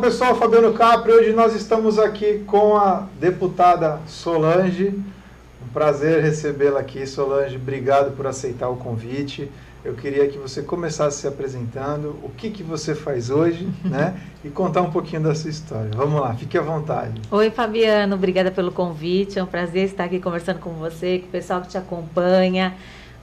pessoal, Fabiano Capri. Hoje nós estamos aqui com a deputada Solange. Um prazer recebê-la aqui, Solange. Obrigado por aceitar o convite. Eu queria que você começasse se apresentando, o que, que você faz hoje, né? E contar um pouquinho da sua história. Vamos lá, fique à vontade. Oi, Fabiano, obrigada pelo convite. É um prazer estar aqui conversando com você, com o pessoal que te acompanha.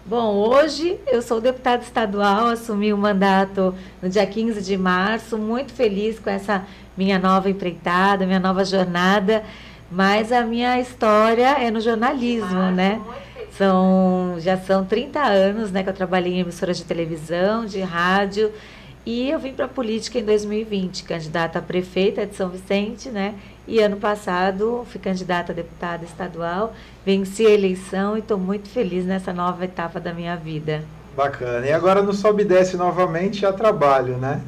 Bom, hoje eu sou deputada estadual, assumi o mandato no dia 15 de março, muito feliz com essa minha nova empreitada, minha nova jornada, mas a minha história é no jornalismo, né? São, já são 30 anos né, que eu trabalhei em emissoras de televisão, de rádio, e eu vim para a política em 2020, candidata a prefeita de São Vicente, né? E ano passado fui candidata a deputada estadual, venci a eleição e estou muito feliz nessa nova etapa da minha vida. Bacana. E agora no Sobe e Desce novamente a trabalho, né?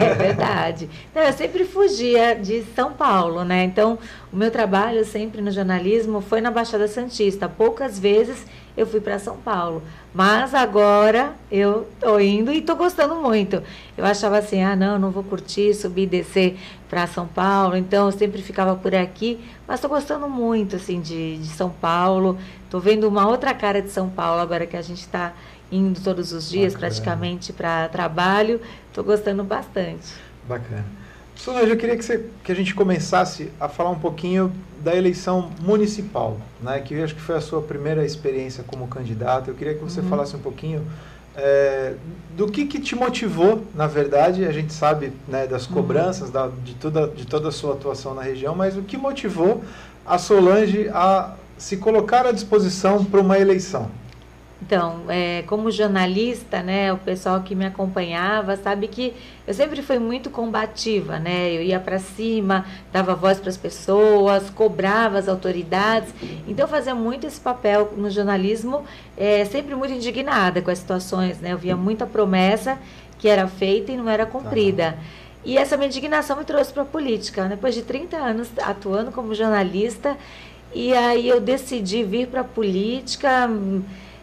É verdade. eu sempre fugia de São Paulo, né? Então, o meu trabalho sempre no jornalismo foi na Baixada Santista. Poucas vezes eu fui para São Paulo. Mas agora eu tô indo e tô gostando muito. Eu achava assim, ah, não, não vou curtir, subir e descer para São Paulo. Então, eu sempre ficava por aqui. Mas tô gostando muito, assim, de, de São Paulo. Tô vendo uma outra cara de São Paulo agora que a gente está indo todos os dias Bacana. praticamente para trabalho. Estou gostando bastante. Bacana. Solange, eu queria que, você, que a gente começasse a falar um pouquinho da eleição municipal, né? que eu acho que foi a sua primeira experiência como candidata. Eu queria que você uhum. falasse um pouquinho é, do que, que te motivou, na verdade, a gente sabe né, das uhum. cobranças, uhum. da, de, toda, de toda a sua atuação na região, mas o que motivou a Solange a se colocar à disposição para uma eleição? Então, é, como jornalista, né, o pessoal que me acompanhava sabe que eu sempre fui muito combativa, né? Eu ia para cima, dava voz para as pessoas, cobrava as autoridades. Então, eu fazia muito esse papel no jornalismo, é, sempre muito indignada com as situações, né? Eu via muita promessa que era feita e não era cumprida. E essa minha indignação me trouxe para a política. Depois de 30 anos atuando como jornalista, e aí eu decidi vir para a política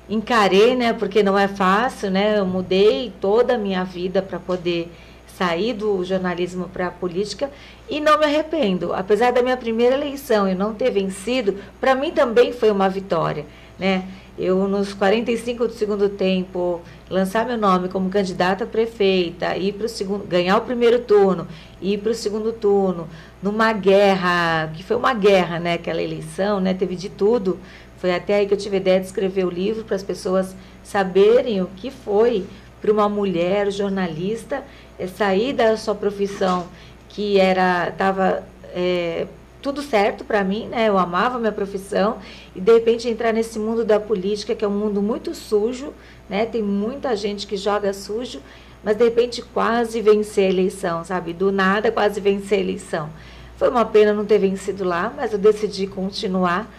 encarei, né, porque não é fácil, né? Eu mudei toda a minha vida para poder sair do jornalismo para a política e não me arrependo. Apesar da minha primeira eleição eu não ter vencido, para mim também foi uma vitória, né? Eu nos 45 do segundo tempo lançar meu nome como candidata a prefeita, ir para o segundo, ganhar o primeiro turno, ir para o segundo turno, numa guerra, que foi uma guerra, né, aquela eleição, né, teve de tudo foi até aí que eu tive a ideia de escrever o livro para as pessoas saberem o que foi para uma mulher jornalista é, sair da sua profissão que era estava é, tudo certo para mim, né? Eu amava minha profissão e de repente entrar nesse mundo da política que é um mundo muito sujo, né? Tem muita gente que joga sujo, mas de repente quase vencer a eleição, sabe? Do nada quase vencer a eleição. Foi uma pena não ter vencido lá, mas eu decidi continuar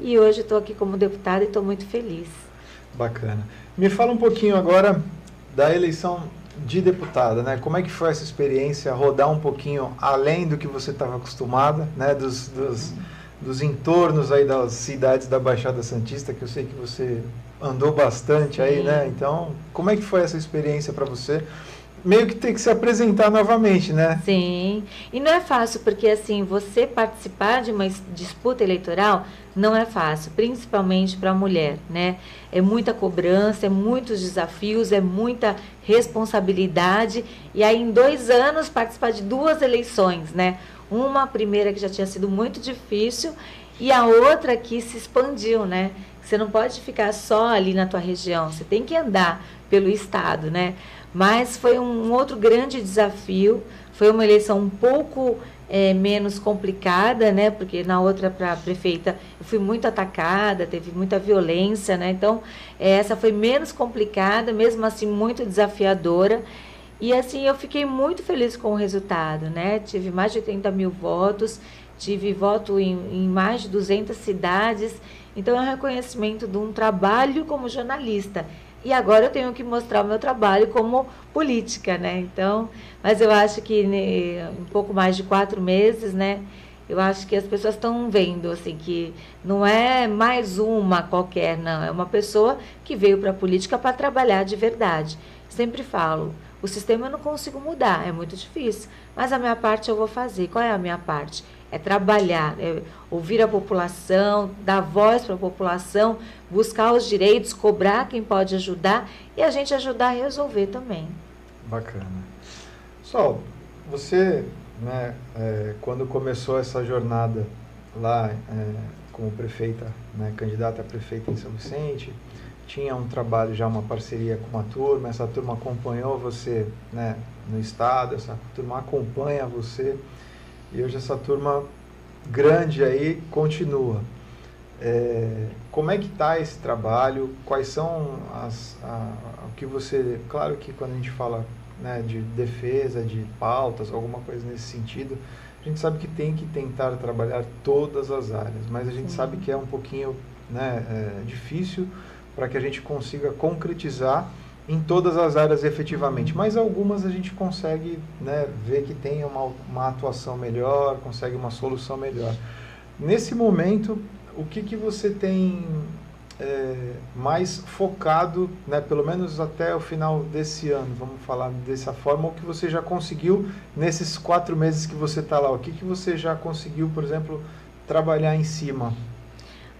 e hoje estou aqui como deputada e estou muito feliz. Bacana. Me fala um pouquinho agora da eleição de deputada, né? Como é que foi essa experiência, rodar um pouquinho além do que você estava acostumada, né? Dos, dos, dos entornos aí das cidades da Baixada Santista, que eu sei que você andou bastante aí, né? Então, como é que foi essa experiência para você? Meio que tem que se apresentar novamente, né? Sim. E não é fácil, porque assim, você participar de uma disputa eleitoral não é fácil, principalmente para a mulher, né? É muita cobrança, é muitos desafios, é muita responsabilidade. E aí, em dois anos, participar de duas eleições, né? Uma primeira que já tinha sido muito difícil e a outra que se expandiu, né? Você não pode ficar só ali na tua região, você tem que andar pelo estado, né? Mas foi um outro grande desafio. Foi uma eleição um pouco é, menos complicada, né? Porque na outra para prefeita eu fui muito atacada, teve muita violência, né? Então é, essa foi menos complicada, mesmo assim muito desafiadora. E assim eu fiquei muito feliz com o resultado, né? Tive mais de 80 mil votos, tive voto em, em mais de 200 cidades. Então é um reconhecimento de um trabalho como jornalista e agora eu tenho que mostrar o meu trabalho como política, né? Então, mas eu acho que né, um pouco mais de quatro meses, né? Eu acho que as pessoas estão vendo assim que não é mais uma qualquer, não. É uma pessoa que veio para a política para trabalhar de verdade. Sempre falo, O sistema eu não consigo mudar, é muito difícil. Mas a minha parte eu vou fazer. Qual é a minha parte? É trabalhar, é ouvir a população, dar voz para a população, buscar os direitos, cobrar quem pode ajudar e a gente ajudar a resolver também. Bacana. Sol, você, né, é, quando começou essa jornada lá é, como prefeita, né, candidata a prefeita em São Vicente, tinha um trabalho já, uma parceria com uma turma, essa turma acompanhou você né, no estado, essa turma acompanha você e hoje essa turma grande aí continua. É, como é que está esse trabalho? Quais são as, a, o que você... Claro que quando a gente fala né, de defesa, de pautas, alguma coisa nesse sentido, a gente sabe que tem que tentar trabalhar todas as áreas, mas a gente Sim. sabe que é um pouquinho né, é, difícil para que a gente consiga concretizar em todas as áreas efetivamente, mas algumas a gente consegue né, ver que tem uma, uma atuação melhor, consegue uma solução melhor. Nesse momento, o que, que você tem é, mais focado, né, pelo menos até o final desse ano, vamos falar dessa forma, o que você já conseguiu nesses quatro meses que você está lá? O que, que você já conseguiu, por exemplo, trabalhar em cima?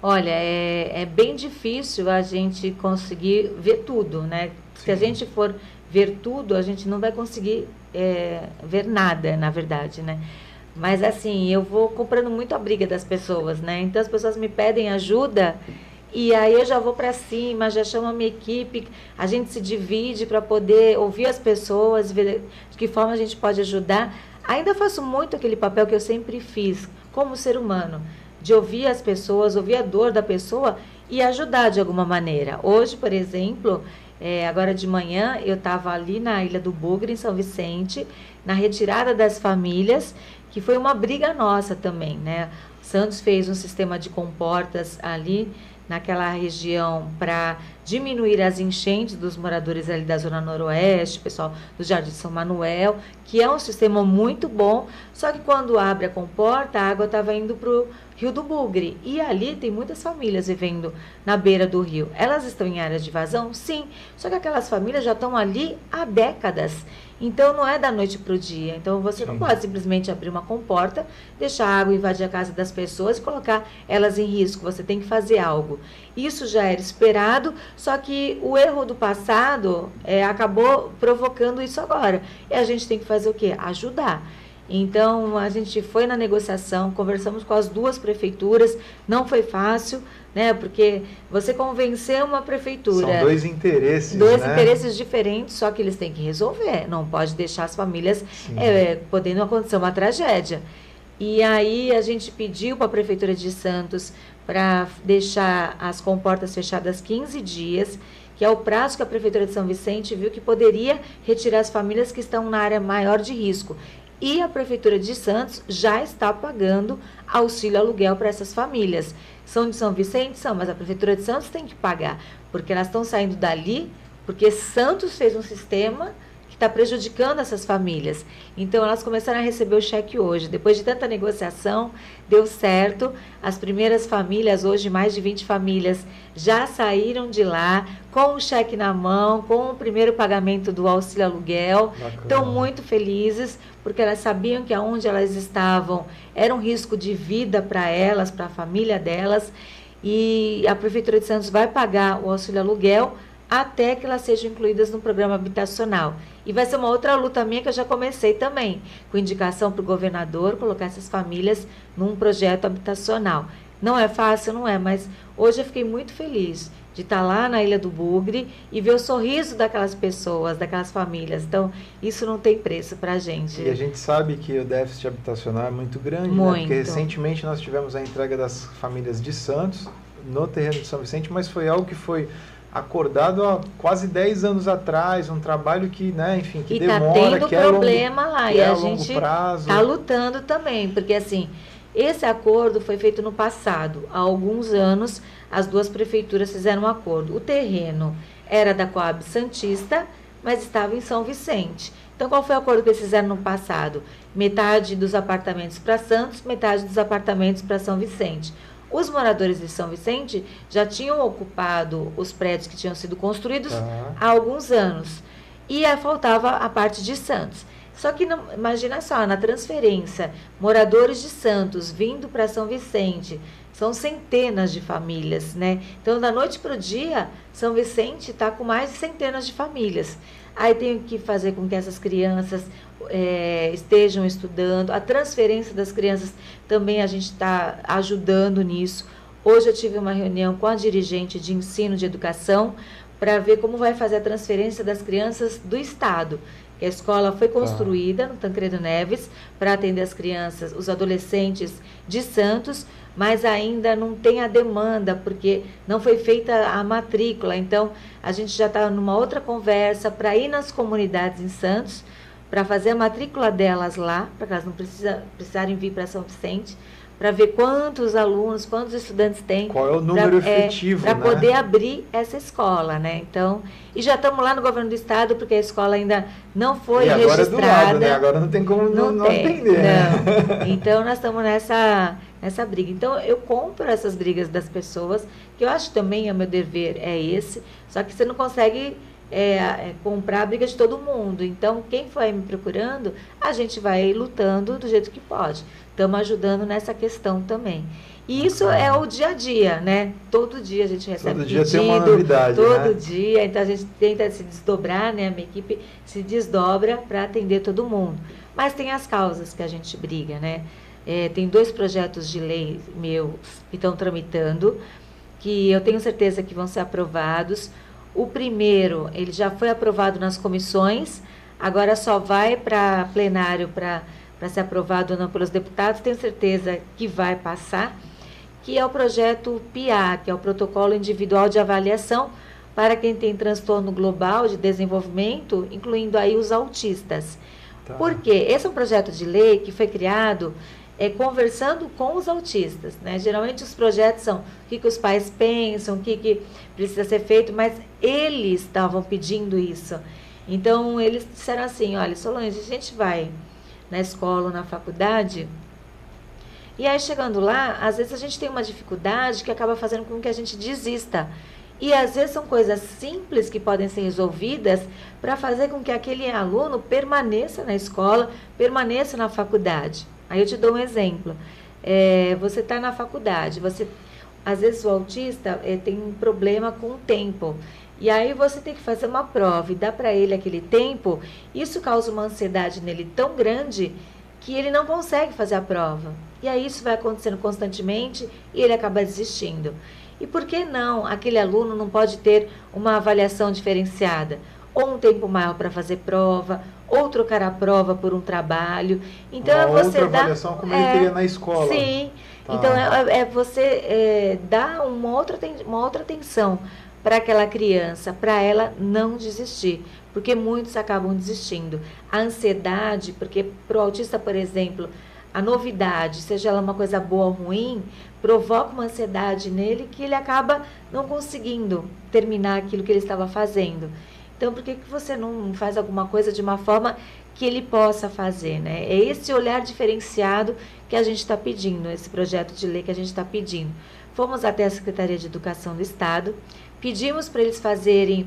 Olha, é, é bem difícil a gente conseguir ver tudo, né? Sim. Se a gente for ver tudo, a gente não vai conseguir é, ver nada, na verdade, né? Mas assim, eu vou comprando muito a briga das pessoas, né? Então as pessoas me pedem ajuda e aí eu já vou para cima, já chamo a minha equipe, a gente se divide para poder ouvir as pessoas, ver de que forma a gente pode ajudar. Ainda faço muito aquele papel que eu sempre fiz como ser humano de ouvir as pessoas, ouvir a dor da pessoa e ajudar de alguma maneira. Hoje, por exemplo, é, agora de manhã, eu estava ali na Ilha do Bugre, em São Vicente, na retirada das famílias, que foi uma briga nossa também, né? Santos fez um sistema de comportas ali naquela região para diminuir as enchentes dos moradores ali da zona noroeste, pessoal do Jardim São Manuel, que é um sistema muito bom, só que quando abre a comporta, a água estava indo para Rio do Bugre. E ali tem muitas famílias vivendo na beira do rio. Elas estão em áreas de vazão? Sim. Só que aquelas famílias já estão ali há décadas. Então não é da noite para o dia. Então você Sim. não pode simplesmente abrir uma comporta, deixar a água invadir a casa das pessoas e colocar elas em risco. Você tem que fazer algo. Isso já era esperado, só que o erro do passado é, acabou provocando isso agora. E a gente tem que fazer o quê? Ajudar. Então a gente foi na negociação, conversamos com as duas prefeituras, não foi fácil, né? Porque você convencer uma prefeitura. São dois interesses. Dois né? interesses diferentes, só que eles têm que resolver. Não pode deixar as famílias é, podendo acontecer uma tragédia. E aí a gente pediu para a Prefeitura de Santos para deixar as comportas fechadas 15 dias, que é o prazo que a Prefeitura de São Vicente viu que poderia retirar as famílias que estão na área maior de risco. E a Prefeitura de Santos já está pagando auxílio aluguel para essas famílias. São de São Vicente? São, mas a Prefeitura de Santos tem que pagar, porque elas estão saindo dali, porque Santos fez um sistema está prejudicando essas famílias. Então elas começaram a receber o cheque hoje. Depois de tanta negociação, deu certo. As primeiras famílias, hoje mais de 20 famílias, já saíram de lá com o cheque na mão, com o primeiro pagamento do auxílio aluguel. Estão muito felizes, porque elas sabiam que aonde elas estavam era um risco de vida para elas, para a família delas. E a Prefeitura de Santos vai pagar o auxílio aluguel até que elas sejam incluídas no programa habitacional. E vai ser uma outra luta minha que eu já comecei também, com indicação para o governador colocar essas famílias num projeto habitacional. Não é fácil, não é, mas hoje eu fiquei muito feliz de estar lá na Ilha do Bugre e ver o sorriso daquelas pessoas, daquelas famílias. Então, isso não tem preço para a gente. E a gente sabe que o déficit habitacional é muito grande, muito. Né? porque recentemente nós tivemos a entrega das famílias de Santos no terreno de São Vicente, mas foi algo que foi acordado há quase 10 anos atrás, um trabalho que, né, enfim, que e demora, tá que problema é longo, lá e é a, gente está lutando também, porque assim, esse acordo foi feito no passado, há alguns anos as duas prefeituras fizeram um acordo. O terreno era da Coab Santista, mas estava em São Vicente. Então, qual foi o acordo que eles fizeram no passado? Metade dos apartamentos para Santos, metade dos apartamentos para São Vicente. Os moradores de São Vicente já tinham ocupado os prédios que tinham sido construídos há alguns anos. e faltava a parte de Santos. Só que não, imagina só, na transferência, moradores de Santos vindo para São Vicente, são centenas de famílias, né? Então, da noite para o dia, São Vicente está com mais de centenas de famílias. Aí tenho que fazer com que essas crianças é, estejam estudando. A transferência das crianças também a gente está ajudando nisso. Hoje eu tive uma reunião com a dirigente de ensino de educação para ver como vai fazer a transferência das crianças do Estado. A escola foi tá. construída no Tancredo Neves para atender as crianças, os adolescentes de Santos, mas ainda não tem a demanda, porque não foi feita a matrícula. Então, a gente já está numa outra conversa para ir nas comunidades em Santos, para fazer a matrícula delas lá, para que elas não precisa, precisarem vir para São Vicente, para ver quantos alunos, quantos estudantes tem. Qual é o número pra, é, efetivo, é, Para né? poder abrir essa escola, né? Então, e já estamos lá no governo do estado, porque a escola ainda não foi e agora registrada. É do lado, né? Agora não tem como não, não, tem, atender. Não. Então, nós estamos nessa, nessa briga. Então, eu compro essas brigas das pessoas, que eu acho também, é meu dever, é esse, só que você não consegue é, é, comprar a briga de todo mundo. Então, quem for me procurando, a gente vai lutando do jeito que pode. Estamos ajudando nessa questão também. E isso é o dia a dia, né? Todo dia a gente recebe todo dia pedido, tem uma novidade, todo né? dia. Então a gente tenta se desdobrar, né? A minha equipe se desdobra para atender todo mundo. Mas tem as causas que a gente briga, né? É, tem dois projetos de lei meus que estão tramitando, que eu tenho certeza que vão ser aprovados. O primeiro, ele já foi aprovado nas comissões, agora só vai para plenário para ser aprovado ou não pelos deputados, tenho certeza que vai passar, que é o projeto PIA, que é o Protocolo Individual de Avaliação para quem tem transtorno global de desenvolvimento, incluindo aí os autistas. Tá. Por quê? Esse é um projeto de lei que foi criado é, conversando com os autistas. Né? Geralmente os projetos são o que, que os pais pensam, o que, que precisa ser feito, mas eles estavam pedindo isso. Então eles disseram assim, olha, Solange, a gente vai na escola ou na faculdade, e aí chegando lá, às vezes a gente tem uma dificuldade que acaba fazendo com que a gente desista. E às vezes são coisas simples que podem ser resolvidas para fazer com que aquele aluno permaneça na escola, permaneça na faculdade. Aí eu te dou um exemplo. É, você está na faculdade, você às vezes o autista é, tem um problema com o tempo. E aí você tem que fazer uma prova e dar para ele aquele tempo. Isso causa uma ansiedade nele tão grande que ele não consegue fazer a prova. E aí isso vai acontecendo constantemente e ele acaba desistindo. E por que não aquele aluno não pode ter uma avaliação diferenciada? Ou um tempo maior para fazer prova, ou trocar a prova por um trabalho. Então uma é você outra avaliação como é, ele teria na escola. Sim. Tá. Então é, é você é, dar uma outra, uma outra atenção para aquela criança, para ela não desistir, porque muitos acabam desistindo. A ansiedade, porque para o autista, por exemplo, a novidade, seja ela uma coisa boa ou ruim, provoca uma ansiedade nele que ele acaba não conseguindo terminar aquilo que ele estava fazendo. Então, por que, que você não faz alguma coisa de uma forma que ele possa fazer, né? É esse olhar diferenciado que a gente está pedindo, esse projeto de lei que a gente está pedindo. Fomos até a Secretaria de Educação do Estado, pedimos para eles fazerem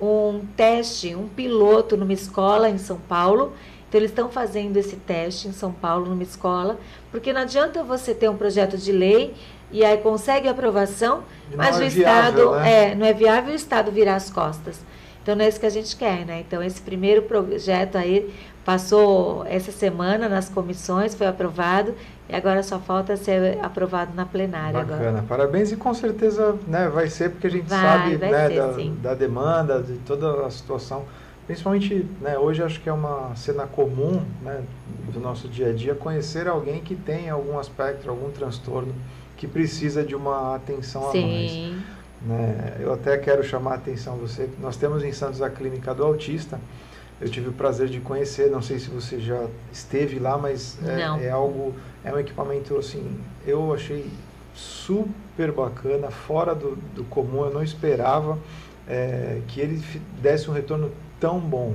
um teste, um piloto numa escola em São Paulo. Então, eles estão fazendo esse teste em São Paulo, numa escola, porque não adianta você ter um projeto de lei e aí consegue aprovação, mas é o viável, Estado né? é, não é viável o Estado virar as costas. Então não é isso que a gente quer, né? Então esse primeiro projeto aí passou essa semana nas comissões, foi aprovado e agora só falta ser aprovado na plenária. Bacana, agora. parabéns e com certeza né, vai ser porque a gente vai, sabe vai né, ser, da, da, demanda, de toda a situação. Principalmente, né, hoje acho que é uma cena comum né, do nosso dia a dia conhecer alguém que tem algum aspecto, algum transtorno que precisa de uma atenção Sim. a mais. Né? Eu até quero chamar a atenção você. Nós temos em Santos a clínica do autista. Eu tive o prazer de conhecer. Não sei se você já esteve lá, mas é, é algo, é um equipamento assim. Eu achei super bacana, fora do, do comum. Eu não esperava é, que ele desse um retorno tão bom.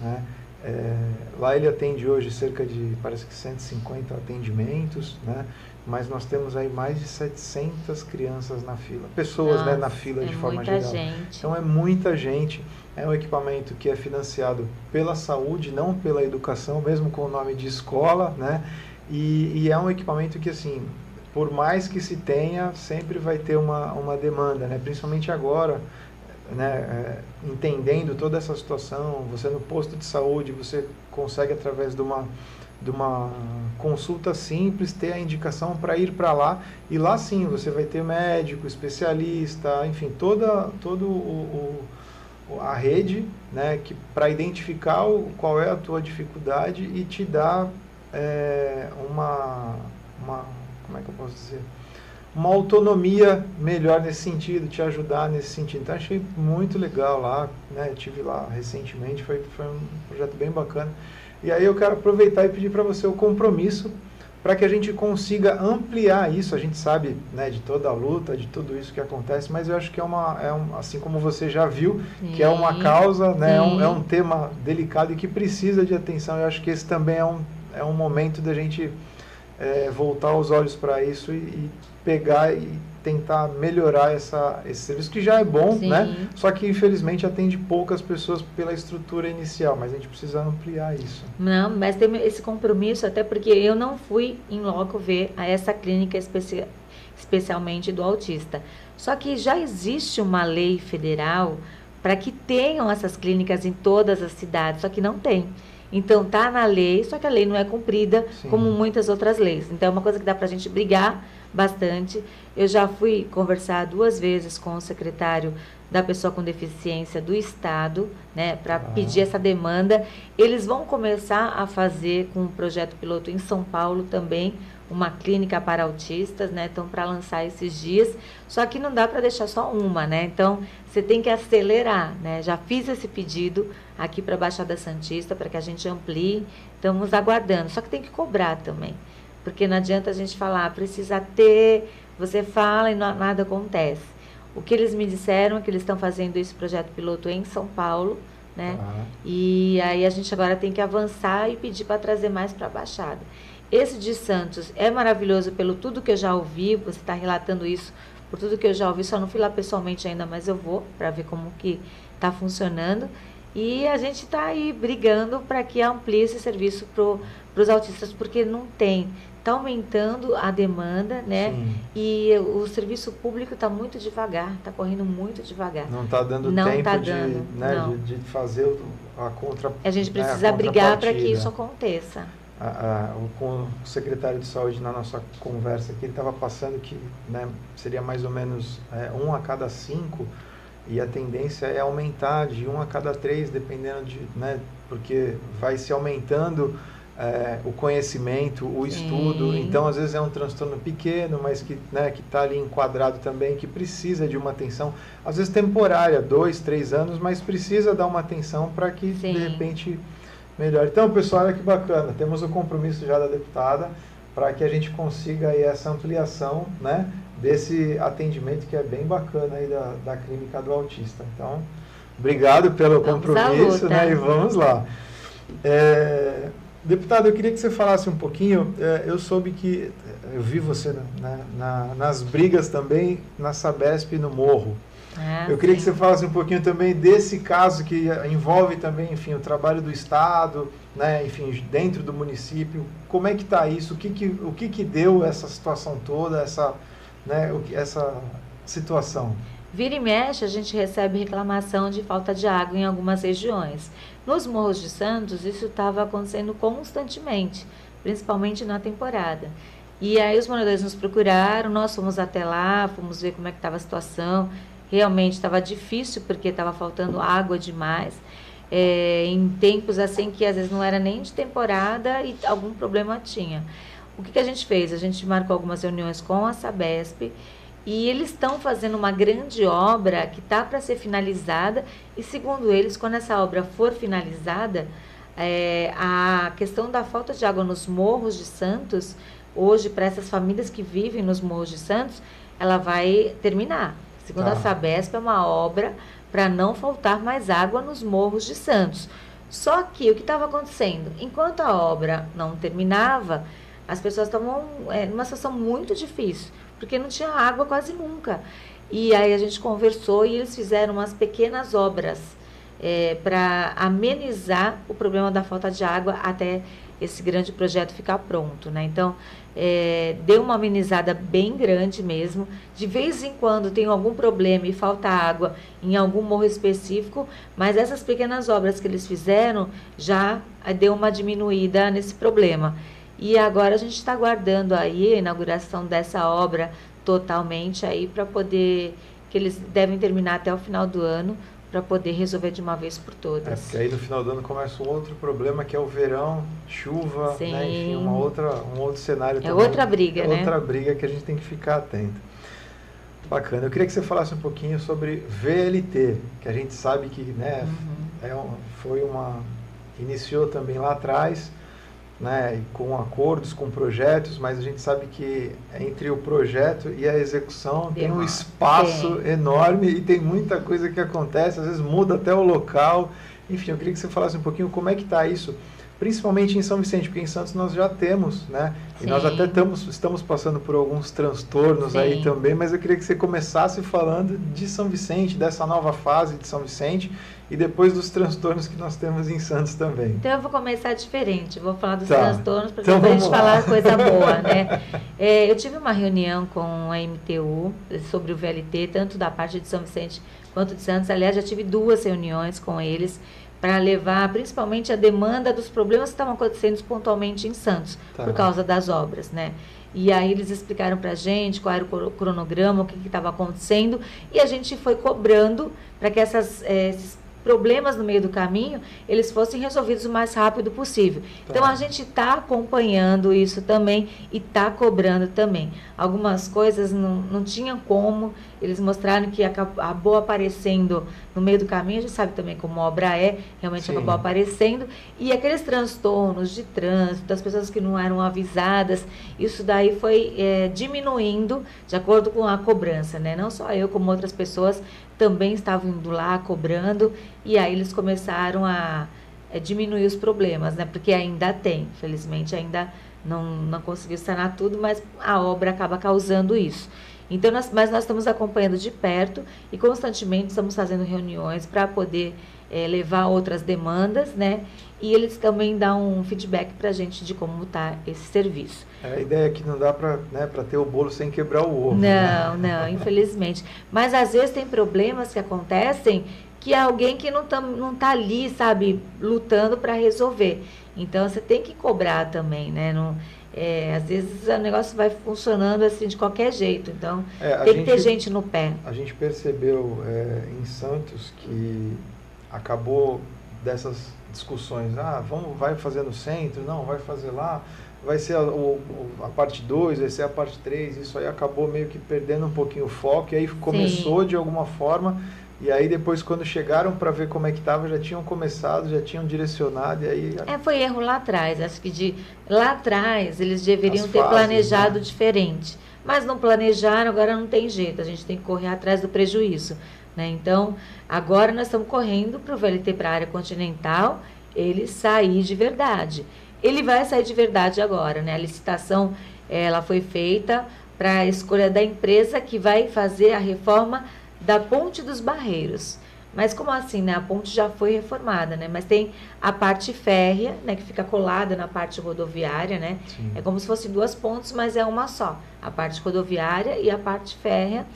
Né? É, lá ele atende hoje cerca de, parece que 150 atendimentos, né? mas nós temos aí mais de 700 crianças na fila, pessoas Nossa, né, na fila é de forma geral. Gente. Então é muita gente. É um equipamento que é financiado pela saúde, não pela educação, mesmo com o nome de escola, né? E, e é um equipamento que assim, por mais que se tenha, sempre vai ter uma, uma demanda, né? Principalmente agora, né? É, entendendo toda essa situação, você no posto de saúde, você consegue através de uma de uma consulta simples ter a indicação para ir para lá e lá sim você vai ter médico, especialista, enfim, toda todo o, o a rede, né, que para identificar o, qual é a tua dificuldade e te dar é, uma, uma como é que eu posso dizer uma autonomia melhor nesse sentido, te ajudar nesse sentido. Então achei muito legal lá, né? Tive lá recentemente, foi, foi um projeto bem bacana. E aí eu quero aproveitar e pedir para você o compromisso para que a gente consiga ampliar isso. A gente sabe né, de toda a luta, de tudo isso que acontece, mas eu acho que é uma, é um, assim como você já viu, que é uma causa, né, é um, é, um, tema delicado e que precisa de atenção. Eu acho que esse também é um, é um momento da gente é, voltar os olhos para isso e, e pegar e tentar melhorar essa, esse serviço, que já é bom, Sim. né? Só que infelizmente atende poucas pessoas pela estrutura inicial, mas a gente precisa ampliar isso. Não, mas tem esse compromisso, até porque eu não fui em loco ver a essa clínica especi especialmente do autista. Só que já existe uma lei federal para que tenham essas clínicas em todas as cidades, só que não tem. Então tá na lei, só que a lei não é cumprida Sim. como muitas outras leis. Então é uma coisa que dá para a gente brigar bastante. Eu já fui conversar duas vezes com o secretário da pessoa com deficiência do estado, né, para ah. pedir essa demanda. Eles vão começar a fazer com um projeto piloto em São Paulo também uma clínica para autistas, né? Então para lançar esses dias. Só que não dá para deixar só uma, né? Então você tem que acelerar, né? Já fiz esse pedido aqui para a Baixada Santista para que a gente amplie. Estamos aguardando. Só que tem que cobrar também. Porque não adianta a gente falar, precisa ter, você fala e não, nada acontece. O que eles me disseram é que eles estão fazendo esse projeto piloto em São Paulo, né? Uhum. E aí a gente agora tem que avançar e pedir para trazer mais para a Baixada. Esse de Santos é maravilhoso pelo tudo que eu já ouvi, você está relatando isso por tudo que eu já ouvi, só não fui lá pessoalmente ainda, mas eu vou para ver como que está funcionando. E a gente está aí brigando para que amplie esse serviço para os autistas, porque não tem está aumentando a demanda, né? Sim. E o serviço público está muito devagar, está correndo muito devagar. Não está dando não tempo tá dando, de, né, de, de, fazer a contra. A gente né, precisa né, brigar para que isso aconteça. A, a, o, com o secretário de saúde na nossa conversa aqui, estava passando que né, seria mais ou menos é, um a cada cinco e a tendência é aumentar de um a cada três, dependendo de, né, porque vai se aumentando é, o conhecimento, o Sim. estudo. Então, às vezes é um transtorno pequeno, mas que né, está ali enquadrado também, que precisa de uma atenção, às vezes temporária, dois, três anos, mas precisa dar uma atenção para que Sim. de repente melhore. Então, pessoal, olha que bacana, temos o compromisso já da deputada para que a gente consiga aí essa ampliação né, desse atendimento que é bem bacana aí da, da clínica do autista. Então, obrigado pelo vamos compromisso né, e vamos lá. É, Deputado, eu queria que você falasse um pouquinho. É, eu soube que eu vi você na, na, nas brigas também na Sabesp no Morro. Ah, eu queria sim. que você falasse um pouquinho também desse caso que envolve também, enfim, o trabalho do Estado, né, enfim, dentro do município. Como é que está isso? O que que, o que que deu essa situação toda, essa, né, essa situação? Vira e mexe, a gente recebe reclamação de falta de água em algumas regiões. Nos Morros de Santos, isso estava acontecendo constantemente, principalmente na temporada. E aí os moradores nos procuraram, nós fomos até lá, fomos ver como é que estava a situação. Realmente estava difícil porque estava faltando água demais. É, em tempos assim que às vezes não era nem de temporada e algum problema tinha. O que, que a gente fez? A gente marcou algumas reuniões com a Sabesp e eles estão fazendo uma grande obra que está para ser finalizada, e segundo eles, quando essa obra for finalizada, é, a questão da falta de água nos morros de Santos, hoje, para essas famílias que vivem nos morros de Santos, ela vai terminar. Segundo tá. a Sabesp, é uma obra para não faltar mais água nos morros de Santos. Só que o que estava acontecendo? Enquanto a obra não terminava, as pessoas estavam é, numa situação muito difícil, porque não tinha água quase nunca. E aí a gente conversou e eles fizeram umas pequenas obras é, para amenizar o problema da falta de água até esse grande projeto ficar pronto, né? Então, é, deu uma amenizada bem grande mesmo. De vez em quando tem algum problema e falta água em algum morro específico, mas essas pequenas obras que eles fizeram já deu uma diminuída nesse problema. E agora a gente está aguardando aí a inauguração dessa obra totalmente aí para poder que eles devem terminar até o final do ano para poder resolver de uma vez por todas. É, porque aí no final do ano começa um outro problema que é o verão, chuva, né? enfim, uma outra, um outro cenário. É também. outra briga, é né? Outra briga que a gente tem que ficar atento. Bacana. Eu queria que você falasse um pouquinho sobre VLT, que a gente sabe que né, uhum. é um, foi uma iniciou também lá atrás né, com acordos, com projetos, mas a gente sabe que entre o projeto e a execução tem um espaço enorme e tem muita coisa que acontece, às vezes muda até o local. Enfim, eu queria que você falasse um pouquinho como é que está isso, principalmente em São Vicente, porque em Santos nós já temos, né? E Sim. nós até estamos, estamos passando por alguns transtornos Sim. aí também, mas eu queria que você começasse falando de São Vicente, dessa nova fase de São Vicente e depois dos transtornos que nós temos em Santos também. Então eu vou começar diferente, vou falar dos tá. transtornos para então, a gente lá. falar coisa boa, né? É, eu tive uma reunião com a MTU sobre o VLT, tanto da parte de São Vicente quanto de Santos. Aliás, já tive duas reuniões com eles para levar principalmente a demanda dos problemas que estavam acontecendo pontualmente em Santos, tá. por causa das obras, né? E aí eles explicaram para a gente qual era o cronograma, o que estava acontecendo, e a gente foi cobrando para que essas, eh, esses problemas no meio do caminho, eles fossem resolvidos o mais rápido possível. Tá. Então a gente está acompanhando isso também e está cobrando também. Algumas coisas não, não tinham como, eles mostraram que acabou aparecendo no meio do caminho, a gente sabe também como obra é, realmente Sim. acabou aparecendo, e aqueles transtornos de trânsito, das pessoas que não eram avisadas, isso daí foi é, diminuindo de acordo com a cobrança, né? Não só eu, como outras pessoas também estavam indo lá cobrando e aí eles começaram a, a diminuir os problemas, né? Porque ainda tem, felizmente ainda não, não conseguiu sanar tudo, mas a obra acaba causando isso. Então, nós, mas nós estamos acompanhando de perto e constantemente estamos fazendo reuniões para poder é, levar outras demandas, né? E eles também dão um feedback para a gente de como está esse serviço. É, a ideia é que não dá para né, ter o bolo sem quebrar o ovo. Não, né? não, infelizmente. Mas às vezes tem problemas que acontecem que é alguém que não está não tá ali, sabe, lutando para resolver. Então você tem que cobrar também, né? Não, é, às vezes o negócio vai funcionando assim de qualquer jeito. Então é, tem gente, que ter gente no pé. A gente percebeu é, em Santos que acabou dessas discussões. Ah, vamos, vai fazer no centro? Não, vai fazer lá. Vai ser a, o, a parte 2, vai ser a parte 3. Isso aí acabou meio que perdendo um pouquinho o foco. E aí começou Sim. de alguma forma. E aí depois quando chegaram para ver como é que estava, já tinham começado, já tinham direcionado e aí... É, foi erro lá atrás. Acho que de lá atrás eles deveriam As ter fases, planejado né? diferente. Mas não planejaram, agora não tem jeito. A gente tem que correr atrás do prejuízo. Né? Então, agora nós estamos correndo para o VLT para a área continental ele sair de verdade. Ele vai sair de verdade agora, né? A licitação ela foi feita para a escolha da empresa que vai fazer a reforma da Ponte dos Barreiros. Mas como assim, né? A ponte já foi reformada, né? Mas tem a parte férrea, né? Que fica colada na parte rodoviária, né? Sim. É como se fossem duas pontes, mas é uma só. A parte rodoviária e a parte férrea.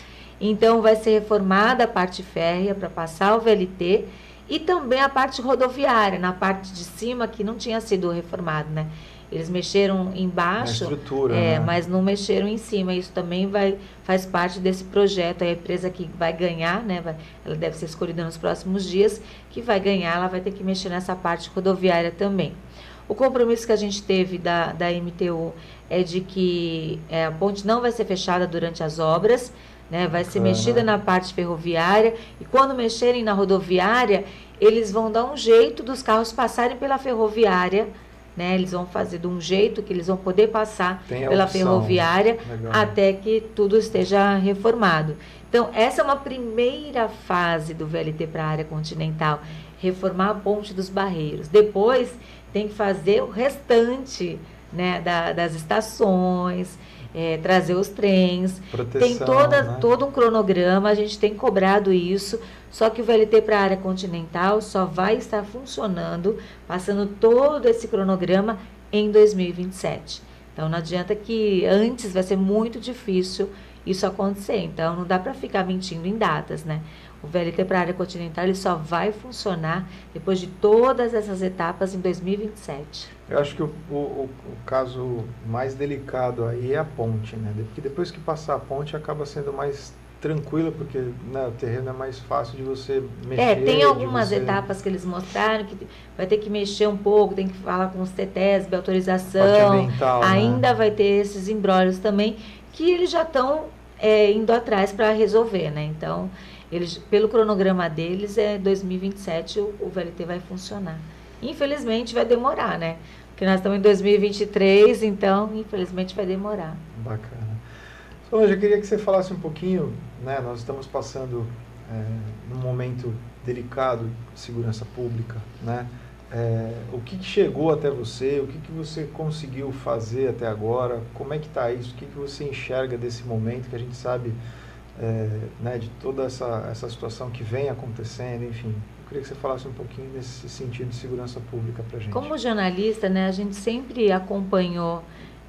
Então, vai ser reformada a parte férrea para passar o VLT e também a parte rodoviária, na parte de cima, que não tinha sido reformada, né? Eles mexeram embaixo, estrutura, é, né? mas não mexeram em cima. Isso também vai, faz parte desse projeto. A empresa que vai ganhar, né? Vai, ela deve ser escolhida nos próximos dias, que vai ganhar, ela vai ter que mexer nessa parte rodoviária também. O compromisso que a gente teve da, da MTU é de que é, a ponte não vai ser fechada durante as obras, né? Vai ser mexida na parte ferroviária e quando mexerem na rodoviária, eles vão dar um jeito dos carros passarem pela ferroviária, né? Eles vão fazer de um jeito que eles vão poder passar pela opção. ferroviária Legal. até que tudo esteja reformado. Então, essa é uma primeira fase do VLT para a área continental, reformar a ponte dos barreiros. Depois tem que fazer o restante né, da, das estações, é, trazer os trens. Proteção, tem toda, né? todo um cronograma, a gente tem cobrado isso, só que o VLT para a área continental só vai estar funcionando, passando todo esse cronograma em 2027. Então não adianta que antes vai ser muito difícil isso acontecer. Então não dá para ficar mentindo em datas, né? O VLT para a área continental ele só vai funcionar depois de todas essas etapas em 2027. Eu acho que o, o, o caso mais delicado aí é a ponte, né? Porque depois que passar a ponte acaba sendo mais tranquilo, porque né, o terreno é mais fácil de você mexer. É, tem algumas você... etapas que eles mostraram que vai ter que mexer um pouco, tem que falar com os CETESB, autorização. ambiental, né? ainda né? vai ter esses embrólios também, que eles já estão é, indo atrás para resolver, né? Então, eles, pelo cronograma deles, é 2027 o, o VLT vai funcionar. Infelizmente vai demorar, né? Porque nós estamos em 2023, então infelizmente vai demorar. Bacana. Solange, eu queria que você falasse um pouquinho, né? Nós estamos passando é, num momento delicado de segurança pública, né? É, o que, que, chegou até você, o que, que você conseguiu fazer até agora, como é que está isso, o que, que você enxerga desse momento que a gente sabe é, né, de toda essa, essa situação que vem acontecendo, enfim. Eu queria que você falasse um pouquinho nesse sentido de segurança pública para a gente. Como jornalista, né, a gente sempre acompanhou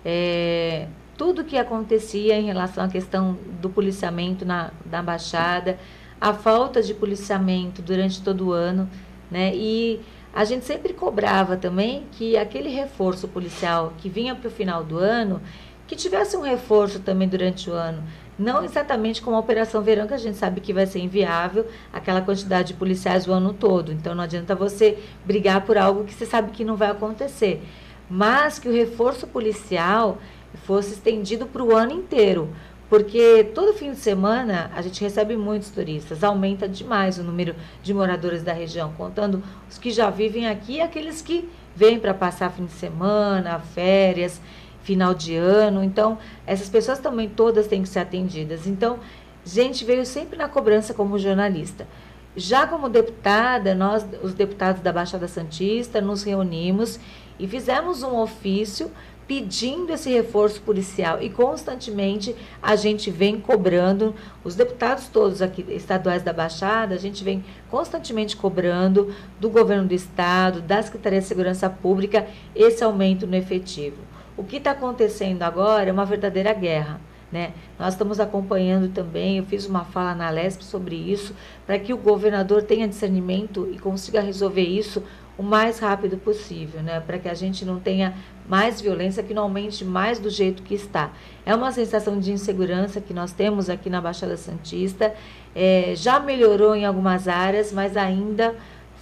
é, tudo que acontecia em relação à questão do policiamento na, na Baixada, a falta de policiamento durante todo o ano, né, e a gente sempre cobrava também que aquele reforço policial que vinha para o final do ano, que tivesse um reforço também durante o ano. Não exatamente como a Operação Verão, que a gente sabe que vai ser inviável aquela quantidade de policiais o ano todo. Então não adianta você brigar por algo que você sabe que não vai acontecer. Mas que o reforço policial fosse estendido para o ano inteiro. Porque todo fim de semana a gente recebe muitos turistas, aumenta demais o número de moradores da região, contando os que já vivem aqui e aqueles que vêm para passar fim de semana, férias final de ano. Então, essas pessoas também todas têm que ser atendidas. Então, gente veio sempre na cobrança como jornalista. Já como deputada, nós, os deputados da Baixada Santista, nos reunimos e fizemos um ofício pedindo esse reforço policial e constantemente a gente vem cobrando, os deputados todos aqui estaduais da Baixada, a gente vem constantemente cobrando do governo do estado, da Secretaria de Segurança Pública, esse aumento no efetivo. O que está acontecendo agora é uma verdadeira guerra. Né? Nós estamos acompanhando também, eu fiz uma fala na LESP sobre isso, para que o governador tenha discernimento e consiga resolver isso o mais rápido possível, né? para que a gente não tenha mais violência, que não aumente mais do jeito que está. É uma sensação de insegurança que nós temos aqui na Baixada Santista, é, já melhorou em algumas áreas, mas ainda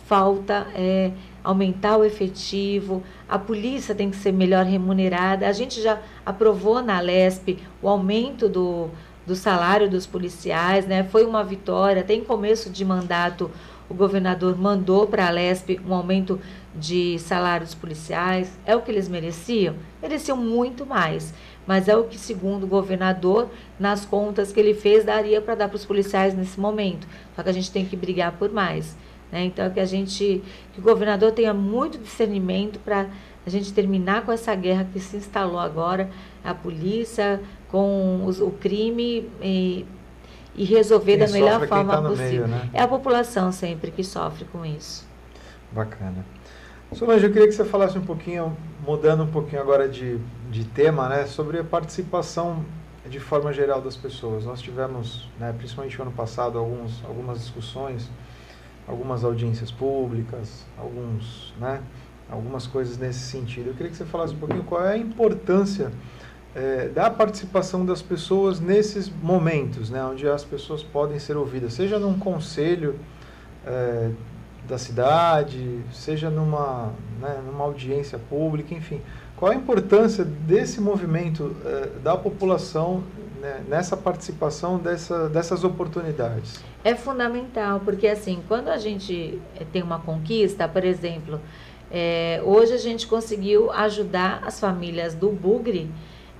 falta é, aumentar o efetivo, a polícia tem que ser melhor remunerada. A gente já aprovou na LESP o aumento do, do salário dos policiais, né? Foi uma vitória. Tem começo de mandato, o governador mandou para a LESP um aumento de salários policiais. É o que eles mereciam? Mereciam muito mais. Mas é o que, segundo o governador, nas contas que ele fez, daria para dar para os policiais nesse momento. Só que a gente tem que brigar por mais. Né? Então, que a gente, que o governador tenha muito discernimento para a gente terminar com essa guerra que se instalou agora, a polícia com os, o crime e, e resolver quem da melhor é forma tá possível. Meio, né? É a população sempre que sofre com isso. Bacana. Solange, eu queria que você falasse um pouquinho, mudando um pouquinho agora de, de tema, né, sobre a participação de forma geral das pessoas. Nós tivemos, né, principalmente no ano passado, alguns, algumas discussões algumas audiências públicas, alguns, né, algumas coisas nesse sentido. Eu queria que você falasse um pouquinho qual é a importância é, da participação das pessoas nesses momentos, né, onde as pessoas podem ser ouvidas, seja num conselho é, da cidade, seja numa, né, numa audiência pública, enfim. Qual a importância desse movimento é, da população né, nessa participação dessa, dessas oportunidades? É fundamental, porque assim, quando a gente eh, tem uma conquista, por exemplo, é, hoje a gente conseguiu ajudar as famílias do Bugre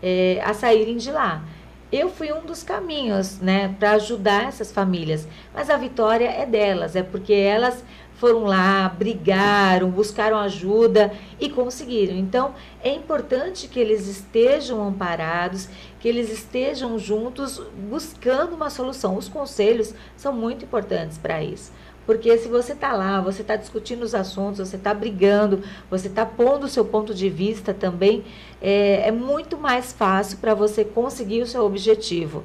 é, a saírem de lá. Eu fui um dos caminhos, né, para ajudar essas famílias. Mas a vitória é delas, é porque elas foram lá, brigaram, buscaram ajuda e conseguiram. Então, é importante que eles estejam amparados, que eles estejam juntos buscando uma solução. Os conselhos são muito importantes para isso. Porque se você está lá, você está discutindo os assuntos, você está brigando, você está pondo o seu ponto de vista também, é, é muito mais fácil para você conseguir o seu objetivo.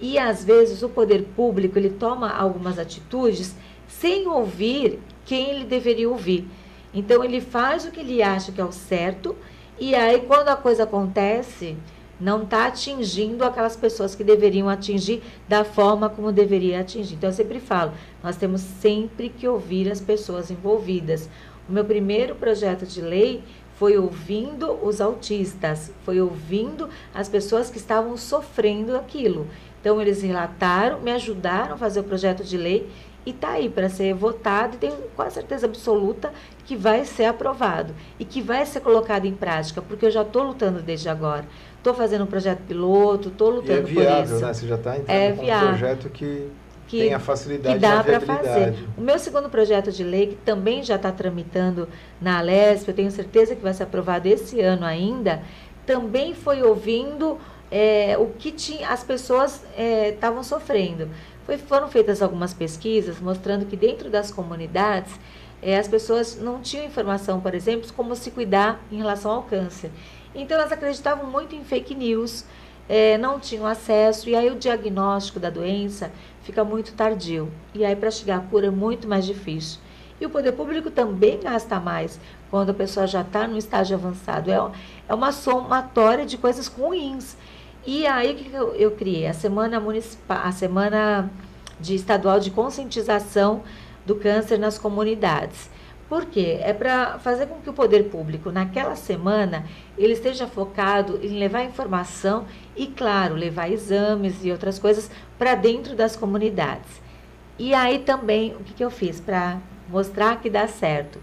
E às vezes o poder público ele toma algumas atitudes sem ouvir quem ele deveria ouvir. Então ele faz o que ele acha que é o certo, e aí quando a coisa acontece, não está atingindo aquelas pessoas que deveriam atingir da forma como deveria atingir. Então, eu sempre falo, nós temos sempre que ouvir as pessoas envolvidas. O meu primeiro projeto de lei foi ouvindo os autistas, foi ouvindo as pessoas que estavam sofrendo aquilo. Então, eles relataram, me ajudaram a fazer o projeto de lei e está aí para ser votado e tenho quase certeza absoluta que vai ser aprovado e que vai ser colocado em prática, porque eu já estou lutando desde agora. Estou fazendo um projeto piloto, estou lutando e é viável, por isso. Né? Você já está entrando é com um projeto que, que tem a facilidade que dá para fazer. O meu segundo projeto de lei, que também já está tramitando na Alesp, eu tenho certeza que vai ser aprovado esse ano ainda, também foi ouvindo é, o que tinha, as pessoas estavam é, sofrendo. Foi, foram feitas algumas pesquisas mostrando que dentro das comunidades é, as pessoas não tinham informação, por exemplo, como se cuidar em relação ao câncer. Então elas acreditavam muito em fake news, é, não tinham acesso, e aí o diagnóstico da doença fica muito tardio. E aí para chegar à cura é muito mais difícil. E o poder público também gasta mais quando a pessoa já está no estágio avançado. É, é uma somatória de coisas ruins. E aí o que eu, eu criei? A semana municipal, a semana de estadual de conscientização do câncer nas comunidades. Por quê? É para fazer com que o poder público, naquela semana, ele esteja focado em levar informação e, claro, levar exames e outras coisas para dentro das comunidades. E aí também, o que, que eu fiz para mostrar que dá certo?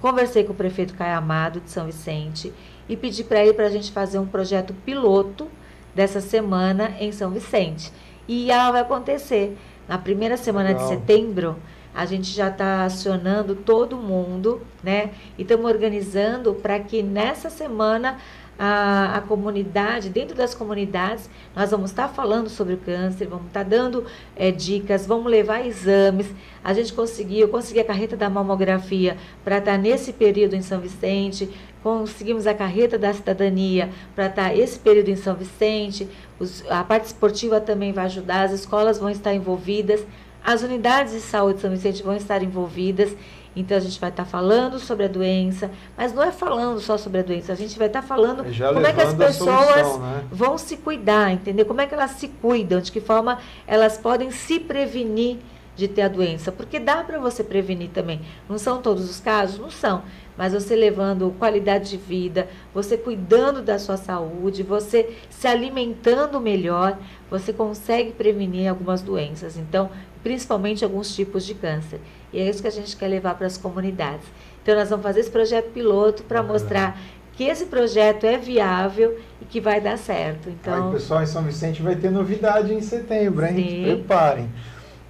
Conversei com o prefeito Caio Amado de São Vicente e pedi para ele para a gente fazer um projeto piloto dessa semana em São Vicente. E ela vai acontecer na primeira semana Legal. de setembro a gente já está acionando todo mundo, né? E estamos organizando para que nessa semana a, a, comunidade, dentro das comunidades, nós vamos estar tá falando sobre o câncer, vamos estar tá dando é, dicas, vamos levar exames. A gente conseguiu, consegui a carreta da mamografia para estar tá nesse período em São Vicente, conseguimos a carreta da cidadania para estar tá esse período em São Vicente, os, a parte esportiva também vai ajudar, as escolas vão estar envolvidas. As unidades de saúde de São Vicente vão estar envolvidas, então a gente vai estar falando sobre a doença, mas não é falando só sobre a doença, a gente vai estar falando Já como é que as pessoas solução, né? vão se cuidar, entendeu? Como é que elas se cuidam, de que forma elas podem se prevenir de ter a doença, porque dá para você prevenir também. Não são todos os casos? Não são. Mas você levando qualidade de vida, você cuidando da sua saúde, você se alimentando melhor, você consegue prevenir algumas doenças. Então, principalmente alguns tipos de câncer. E é isso que a gente quer levar para as comunidades. Então, nós vamos fazer esse projeto piloto para mostrar que esse projeto é viável e que vai dar certo. Então, Aí, pessoal em São Vicente vai ter novidade em setembro, hein? Sim. Preparem.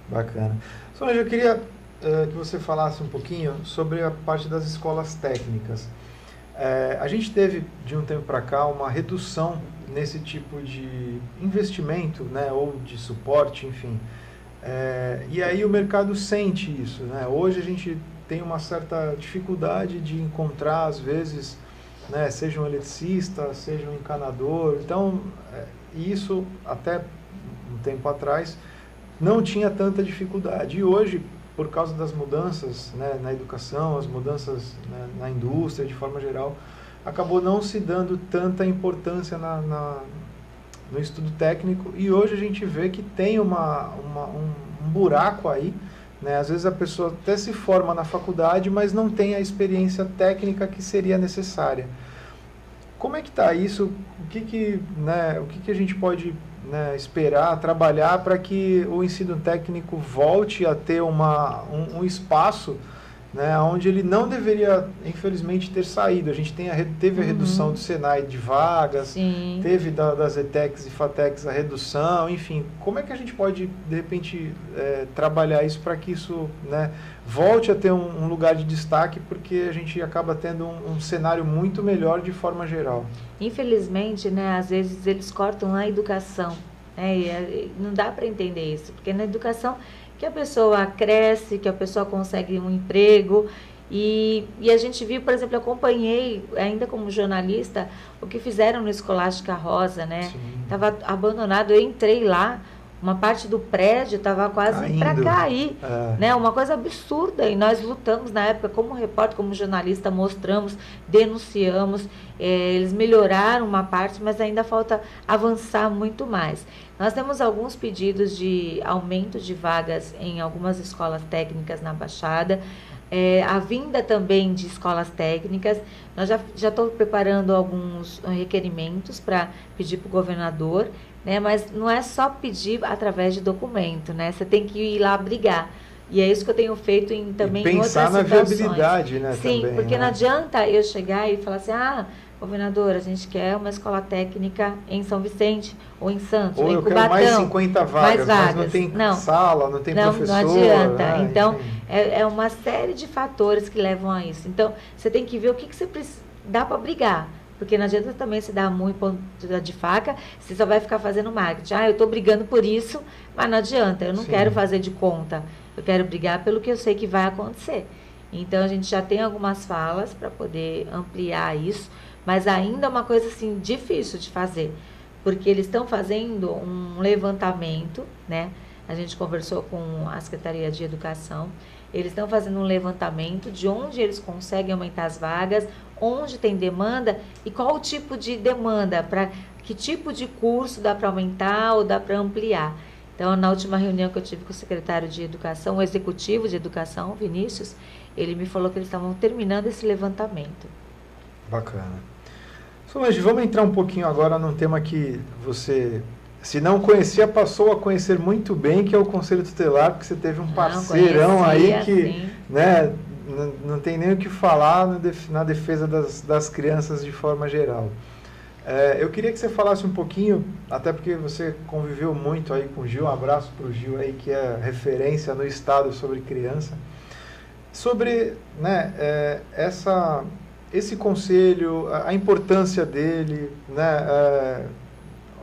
Bacana. Solange, eu queria uh, que você falasse um pouquinho sobre a parte das escolas técnicas. É, a gente teve, de um tempo para cá, uma redução nesse tipo de investimento, né, ou de suporte, enfim, é, e aí o mercado sente isso. Né? Hoje a gente tem uma certa dificuldade de encontrar, às vezes, né, seja um eletricista, seja um encanador. Então, é, isso até um tempo atrás não tinha tanta dificuldade. E hoje, por causa das mudanças né, na educação, as mudanças né, na indústria de forma geral, acabou não se dando tanta importância na, na no estudo técnico e hoje a gente vê que tem uma, uma um, um, buraco aí. Né? Às vezes a pessoa até se forma na faculdade, mas não tem a experiência técnica que seria necessária. Como é que está isso? O que, que, né, o que, que a gente pode né, esperar, trabalhar para que o ensino técnico volte a ter uma, um, um espaço né, onde ele não deveria, infelizmente, ter saído. A gente tem a, teve a uhum. redução do Senai de vagas, Sim. teve da, das ETECs e FATECs a redução, enfim. Como é que a gente pode, de repente, é, trabalhar isso para que isso né, volte a ter um, um, lugar de destaque, porque a gente acaba tendo um, um, cenário muito melhor de forma geral? Infelizmente, né, às vezes eles cortam na educação. Né, é, não dá para entender isso, porque na educação que a pessoa cresce, que a pessoa consegue um emprego. E, e a gente viu, por exemplo, eu acompanhei, ainda como jornalista, o que fizeram no Escolástica Rosa, né? Estava abandonado, eu entrei lá, uma parte do prédio estava quase para cair, é. né? Uma coisa absurda e nós lutamos na época como repórter, como jornalista, mostramos, denunciamos. É, eles melhoraram uma parte, mas ainda falta avançar muito mais. Nós temos alguns pedidos de aumento de vagas em algumas escolas técnicas na Baixada. É, a vinda também de escolas técnicas. Nós já estou preparando alguns requerimentos para pedir para o governador, né? mas não é só pedir através de documento, né? Você tem que ir lá brigar. E é isso que eu tenho feito em, também e pensar em outras na viabilidade, né? Sim, também, porque né? não adianta eu chegar e falar assim, ah, governador, a gente quer uma escola técnica em São Vicente ou em Santos, ou ou em eu Cubatão. Quero mais 50 vagas, mais vagas. mas não tem não, sala, não tem não, professor. Não adianta. Né? então, é, é, uma série de fatores que levam a isso. Então, você tem que ver o que, que você precisa, dá para brigar. Porque não adianta também se dar muito ponto de faca, você só vai ficar fazendo marketing. Ah, eu estou brigando por isso, mas não adianta, eu não Sim. quero fazer de conta. Eu quero brigar pelo que eu sei que vai acontecer. Então a gente já tem algumas falas para poder ampliar isso, mas ainda é uma coisa assim difícil de fazer, porque eles estão fazendo um levantamento, né? A gente conversou com a Secretaria de Educação, eles estão fazendo um levantamento de onde eles conseguem aumentar as vagas, onde tem demanda e qual o tipo de demanda, para que tipo de curso dá para aumentar ou dá para ampliar. Então, na última reunião que eu tive com o secretário de Educação, o executivo de Educação, Vinícius, ele me falou que eles estavam terminando esse levantamento. Bacana. Solange, vamos entrar um pouquinho agora num tema que você, se não conhecia, passou a conhecer muito bem, que é o Conselho Tutelar, porque você teve um parceirão aí que né, não, não tem nem o que falar na defesa das, das crianças de forma geral. É, eu queria que você falasse um pouquinho, até porque você conviveu muito aí com o Gil, um abraço para o Gil aí, que é referência no estado sobre criança, sobre né, é, essa esse conselho, a, a importância dele, né, é,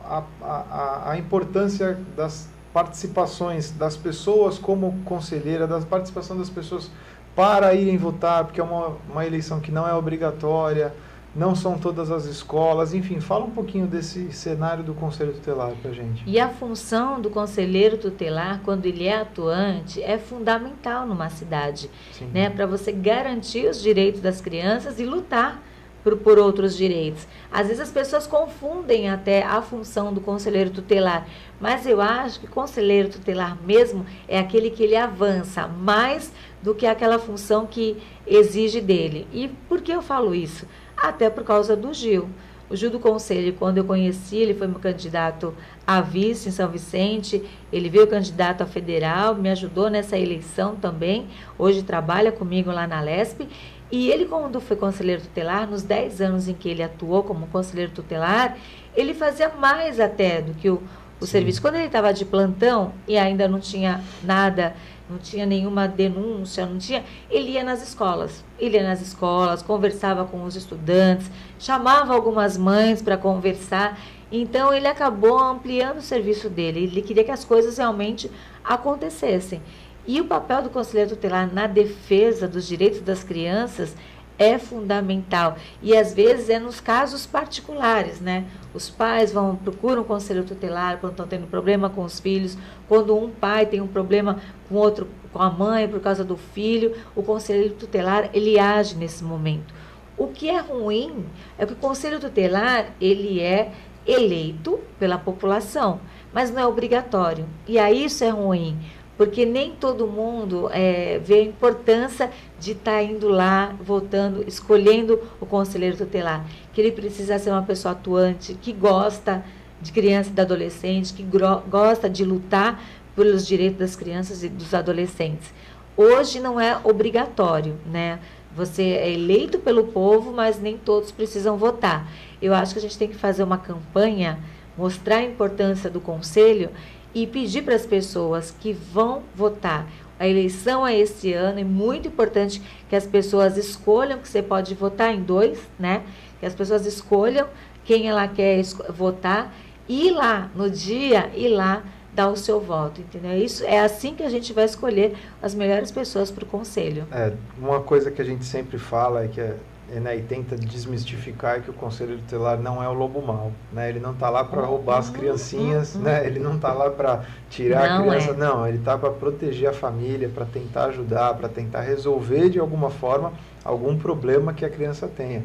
a, a, a importância das participações das pessoas como conselheira, da participação das pessoas para irem votar, porque é uma, uma eleição que não é obrigatória, não são todas as escolas, enfim, fala um pouquinho desse cenário do conselho tutelar para a gente. E a função do conselheiro tutelar, quando ele é atuante, é fundamental numa cidade, Sim. né, para você garantir os direitos das crianças e lutar por, por outros direitos. Às vezes as pessoas confundem até a função do conselheiro tutelar, mas eu acho que conselheiro tutelar mesmo é aquele que ele avança mais do que aquela função que exige dele. E por que eu falo isso? Até por causa do Gil. O Gil do Conselho, quando eu conheci, ele foi meu candidato a vice em São Vicente, ele veio candidato a federal, me ajudou nessa eleição também, hoje trabalha comigo lá na LESP, e ele, quando foi conselheiro tutelar, nos 10 anos em que ele atuou como conselheiro tutelar, ele fazia mais até do que o, o serviço. Quando ele estava de plantão e ainda não tinha nada não tinha nenhuma denúncia, não tinha. Ele ia nas escolas, ele ia nas escolas, conversava com os estudantes, chamava algumas mães para conversar. Então ele acabou ampliando o serviço dele. Ele queria que as coisas realmente acontecessem. E o papel do conselheiro tutelar na defesa dos direitos das crianças é fundamental. E às vezes é nos casos particulares, né? Os pais vão procuram um conselho tutelar quando estão tendo problema com os filhos, quando um pai tem um problema com outro, com a mãe por causa do filho, o conselho tutelar ele age nesse momento. O que é ruim é que o conselho tutelar ele é eleito pela população, mas não é obrigatório. E aí isso é ruim, porque nem todo mundo é, vê a importância de estar tá indo lá, votando, escolhendo o conselheiro tutelar. Que ele precisa ser uma pessoa atuante, que gosta de criança e de adolescente, que gosta de lutar pelos direitos das crianças e dos adolescentes. Hoje não é obrigatório, né? Você é eleito pelo povo, mas nem todos precisam votar. Eu acho que a gente tem que fazer uma campanha, mostrar a importância do conselho e pedir para as pessoas que vão votar. A eleição é esse ano, é muito importante que as pessoas escolham, que você pode votar em dois, né? Que as pessoas escolham quem ela quer votar e ir lá no dia, ir lá dar o seu voto, entendeu? Isso é assim que a gente vai escolher as melhores pessoas para o conselho. É, uma coisa que a gente sempre fala é que é, né, e tenta desmistificar é que o conselho tutelar não é o lobo mau, né? Ele não está lá para roubar as uhum, criancinhas, uhum. né? Ele não está lá para tirar não a criança, é. não. Ele está para proteger a família, para tentar ajudar, para tentar resolver de alguma forma algum problema que a criança tenha.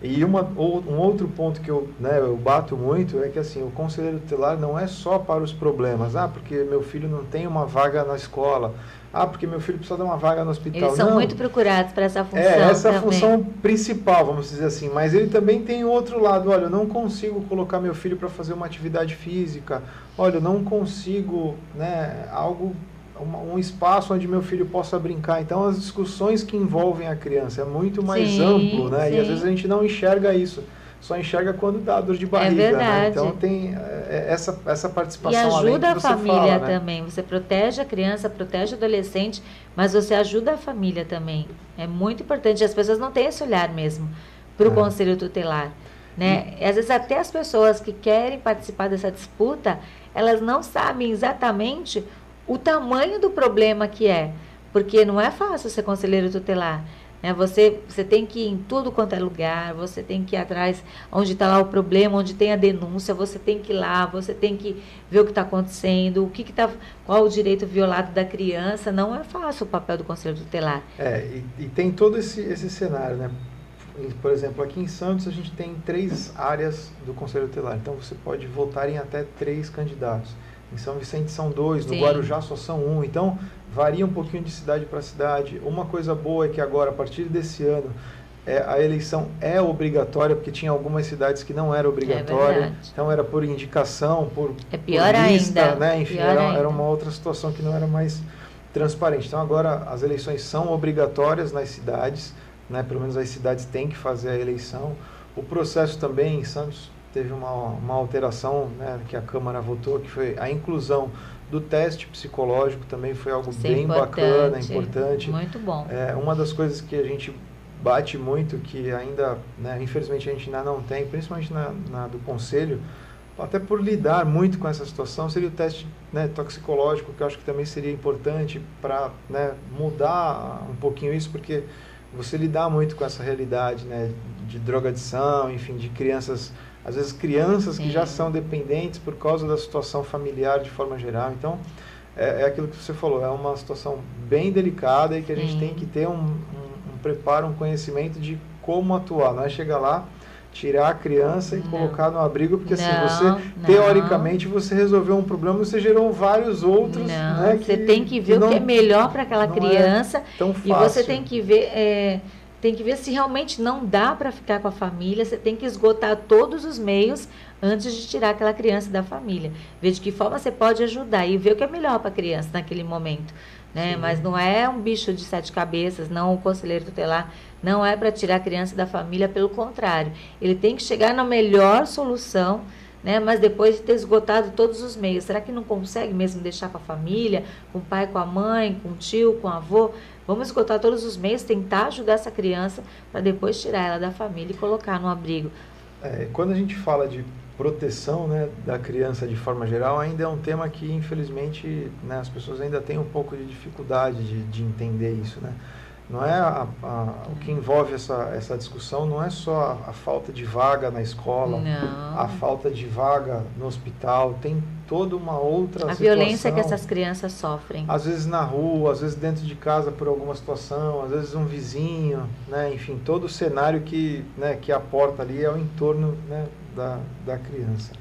E uma, um outro ponto que eu, né, eu bato muito é que assim, o conselheiro tutelar não é só para os problemas. Ah, porque meu filho não tem uma vaga na escola. Ah, porque meu filho precisa de uma vaga no hospital. Eles são não. muito procurados para essa função. É, essa também. função principal, vamos dizer assim. Mas ele também tem outro lado. Olha, eu não consigo colocar meu filho para fazer uma atividade física. Olha, eu não consigo, né, algo um espaço onde meu filho possa brincar. Então, as discussões que envolvem a criança é muito mais sim, amplo, né? Sim. E às vezes a gente não enxerga isso. Só enxerga quando dá dor de é barriga, é verdade. Né? Então tem é, essa, essa participação. E ajuda a família fala, né? também. Você protege a criança, protege o adolescente, mas você ajuda a família também. É muito importante. As pessoas não têm esse olhar mesmo para o é. conselho tutelar. Né? E, às vezes até as pessoas que querem participar dessa disputa, elas não sabem exatamente o tamanho do problema que é. Porque não é fácil ser conselheiro tutelar. Né? Você, você tem que ir em tudo quanto é lugar, você tem que ir atrás onde está lá o problema, onde tem a denúncia, você tem que ir lá, você tem que ver o que está acontecendo, o que está, qual o direito violado da criança. Não é fácil o papel do conselheiro tutelar. É, e, e tem todo esse, esse cenário, né? Por exemplo, aqui em Santos a gente tem três áreas do Conselho Tutelar. Então você pode votar em até três candidatos. Em São Vicente são dois, no Sim. Guarujá só são um. Então, varia um pouquinho de cidade para cidade. Uma coisa boa é que agora, a partir desse ano, é, a eleição é obrigatória, porque tinha algumas cidades que não era obrigatória. É então, era por indicação, por, é pior por lista, ainda. né? Enfim, era, era uma outra situação que não era mais transparente. Então, agora, as eleições são obrigatórias nas cidades, né? pelo menos as cidades têm que fazer a eleição. O processo também em Santos teve uma, uma alteração né, que a Câmara votou, que foi a inclusão do teste psicológico também foi algo Isso é bem é bacana, importante. Muito bom. É, uma das coisas que a gente bate muito, que ainda, né, infelizmente, a gente ainda não tem, principalmente na, na, do Conselho, até por lidar muito com essa situação, seria o teste né, toxicológico, que eu acho que também seria importante para né, mudar um pouquinho isso, porque você lidar muito com essa realidade né, de drogadição, enfim, de crianças às vezes crianças Sim. que já são dependentes por causa da situação familiar de forma geral. Então, é, é aquilo que você falou, é uma situação bem delicada e que a gente tem que ter um, um, um, preparo, um conhecimento de como atuar. Não é chegar lá, tirar a criança e não. colocar no abrigo, porque assim, não, assim, você, não. teoricamente, você resolveu um problema, você gerou vários outros. Não, né, você tem que ver que o que é melhor para aquela é criança. É e você tem que ver... É, tem que ver se realmente não dá para ficar com a família. Você tem que esgotar todos os meios antes de tirar aquela criança da família. Ver de que forma você pode ajudar e ver o que é melhor para a criança naquele momento. Né? Mas não é um bicho de sete cabeças, não o conselheiro tutelar, não é para tirar a criança da família, pelo contrário. Ele tem que chegar na melhor solução né? Mas depois de ter esgotado todos os meios, será que não consegue mesmo deixar com a família, com o pai, com a mãe, com o tio, com o avô? Vamos esgotar todos os meios, tentar ajudar essa criança para depois tirar ela da família e colocar no abrigo. É, quando a gente fala de proteção né, da criança de forma geral, ainda é um tema que, infelizmente, né, as pessoas ainda têm um pouco de dificuldade de, de entender isso. Né? Não é a, a, o que envolve essa, essa discussão não é só a, a falta de vaga na escola, não. a falta de vaga no hospital, tem toda uma outra a situação. violência que essas crianças sofrem. Às vezes na rua, às vezes dentro de casa por alguma situação, às vezes um vizinho, né? enfim, todo o cenário que, né, que aporta ali é o entorno né, da, da criança.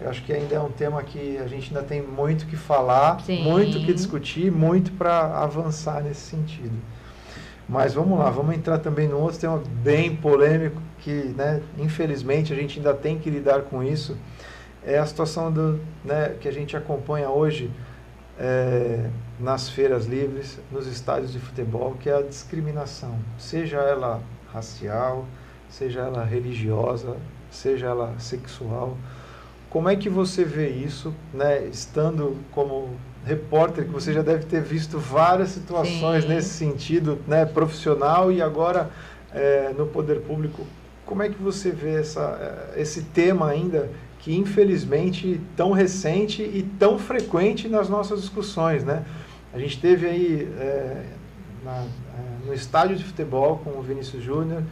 Eu acho que ainda é um tema que a gente ainda tem muito que falar, Sim. muito que discutir, muito para avançar nesse sentido. Mas vamos lá, vamos entrar também num outro tema bem polêmico que, né, infelizmente, a gente ainda tem que lidar com isso. É a situação do, né, que a gente acompanha hoje é, nas feiras livres, nos estádios de futebol, que é a discriminação, seja ela racial, seja ela religiosa, seja ela sexual. Como é que você vê isso, né, estando como repórter, que você já deve ter visto várias situações Sim. nesse sentido, né, profissional e agora é, no poder público. Como é que você vê essa, eh, esse tema ainda que infelizmente tão recente e tão frequente nas nossas discussões, né? A gente teve aí é, na, é, no estádio de futebol com o Vinícius Júnior,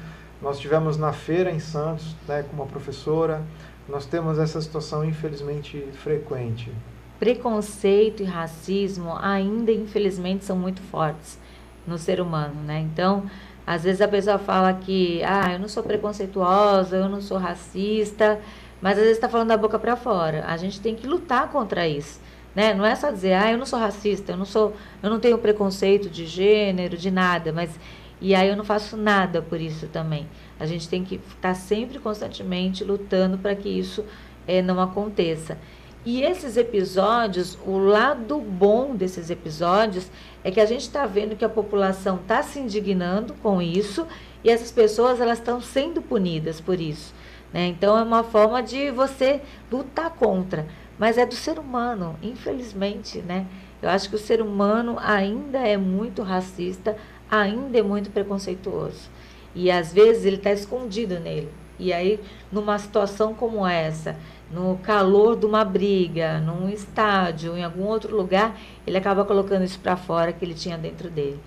nós tivemos na feira em Santos, né, com uma professora. Nós temos essa situação infelizmente frequente. Preconceito e racismo ainda infelizmente são muito fortes no ser humano, né? Então, às vezes a pessoa fala que, ah, eu não sou preconceituosa, eu não sou racista, mas às vezes está falando da boca para fora. A gente tem que lutar contra isso. Né? Não é só dizer, ah, eu não sou racista, eu não sou, eu não tenho preconceito de gênero, de nada, mas e aí eu não faço nada por isso também. A gente tem que estar sempre constantemente lutando para que isso é, não aconteça. E esses episódios, o lado bom desses episódios é que a gente está vendo que a população está se indignando com isso e essas pessoas elas estão sendo punidas por isso. Né? Então é uma forma de você lutar contra, mas é do ser humano, infelizmente, né? Eu acho que o ser humano ainda é muito racista, ainda é muito preconceituoso. E às vezes ele está escondido nele. E aí, numa situação como essa, no calor de uma briga, num estádio, em algum outro lugar, ele acaba colocando isso para fora que ele tinha dentro dele.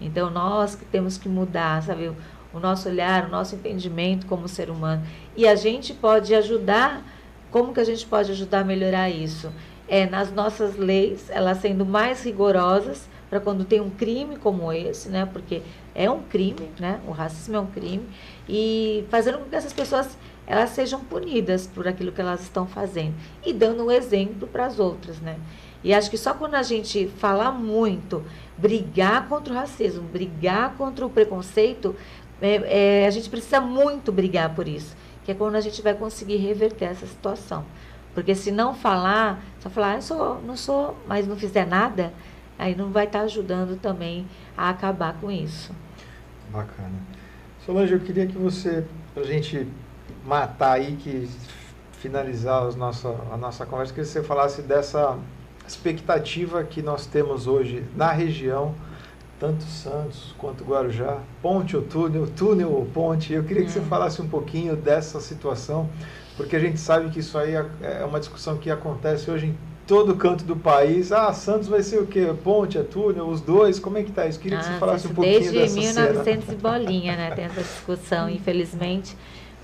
Então, nós que temos que mudar, sabe? O nosso olhar, o nosso entendimento como ser humano. E a gente pode ajudar, como que a gente pode ajudar a melhorar isso? É nas nossas leis, elas sendo mais rigorosas para quando tem um crime como esse, né? Porque é um crime, né? O racismo é um crime e fazendo com que essas pessoas elas sejam punidas por aquilo que elas estão fazendo e dando um exemplo para as outras, né? E acho que só quando a gente falar muito, brigar contra o racismo, brigar contra o preconceito, é, é, a gente precisa muito brigar por isso, que é quando a gente vai conseguir reverter essa situação. Porque se não falar, só falar, ah, eu sou, não sou, mas não fizer nada, aí não vai estar ajudando também a acabar com isso. Bacana. Solange, eu queria que você, para a gente matar aí, que finalizar os nossa, a nossa conversa, que você falasse dessa expectativa que nós temos hoje na região tanto Santos quanto Guarujá, ponte ou túnel, túnel ou ponte. Eu queria que você hum. falasse um pouquinho dessa situação, porque a gente sabe que isso aí é, é uma discussão que acontece hoje em todo canto do país. Ah, Santos vai ser o quê? Ponte, é túnel, os dois? Como é que tá isso? Queria que você ah, falasse um pouquinho desde dessa Desde 1900 cena. e bolinha, né? Tem essa discussão, infelizmente.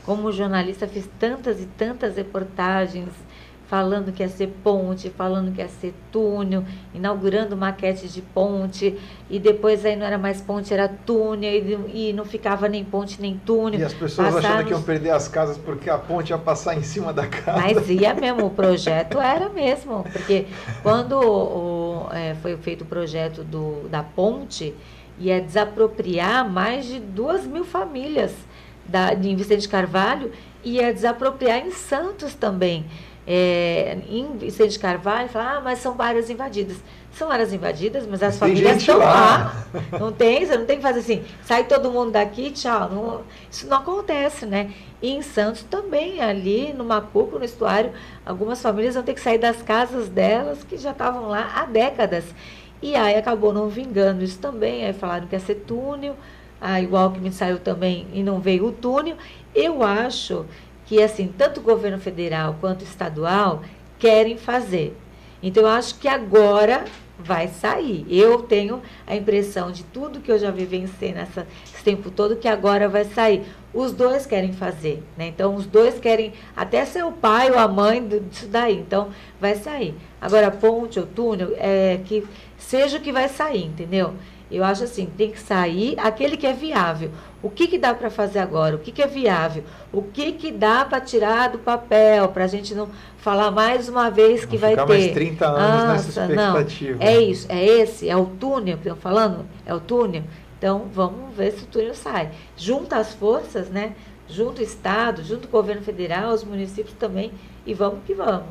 Como jornalista, fiz tantas e tantas reportagens falando que ia ser ponte, falando que ia ser túnel, inaugurando maquete de ponte, e depois aí não era mais ponte, era túnel, e, e não ficava nem ponte nem túnel. E as pessoas Passar achando que iam perder as casas porque a ponte ia passar em cima da casa. Mas ia mesmo, o projeto era mesmo, porque quando o, é, foi feito o projeto do, da ponte, ia desapropriar mais de duas mil famílias da, de Vicente Carvalho, ia desapropriar em Santos também é, em Vicente Carvalho, fala, ah, mas são áreas invadidas. São áreas invadidas, mas as tem famílias estão lá. lá. Não tem, você não tem que fazer assim, sai todo mundo daqui, tchau. Não, isso não acontece, né? E em Santos também, ali no Macuco, no estuário, algumas famílias vão ter que sair das casas delas que já estavam lá há décadas. E aí acabou não vingando isso também. Aí falaram que ia ser túnel, aí o Alckmin saiu também e não veio o túnel. Eu acho que assim tanto o governo federal quanto estadual querem fazer. Então eu acho que agora vai sair. Eu tenho a impressão de tudo que eu já vivenciei nessa, nesse tempo todo que agora vai sair. Os dois querem fazer, né? Então os dois querem até ser o pai ou a mãe disso daí. Então vai sair. Agora ponte ou túnel é que seja o que vai sair, entendeu? Eu acho assim, tem que sair aquele que é viável. O que, que dá para fazer agora? O que, que é viável? O que, que dá para tirar do papel? Para a gente não falar mais uma vez que vai ter. mais 30 anos Nossa, nessa expectativa. Não. É isso, é esse, é o túnel que estão falando? É o túnel? Então, vamos ver se o túnel sai. Junta as forças, né? Junto o Estado, junto o governo federal, os municípios também, e vamos que vamos.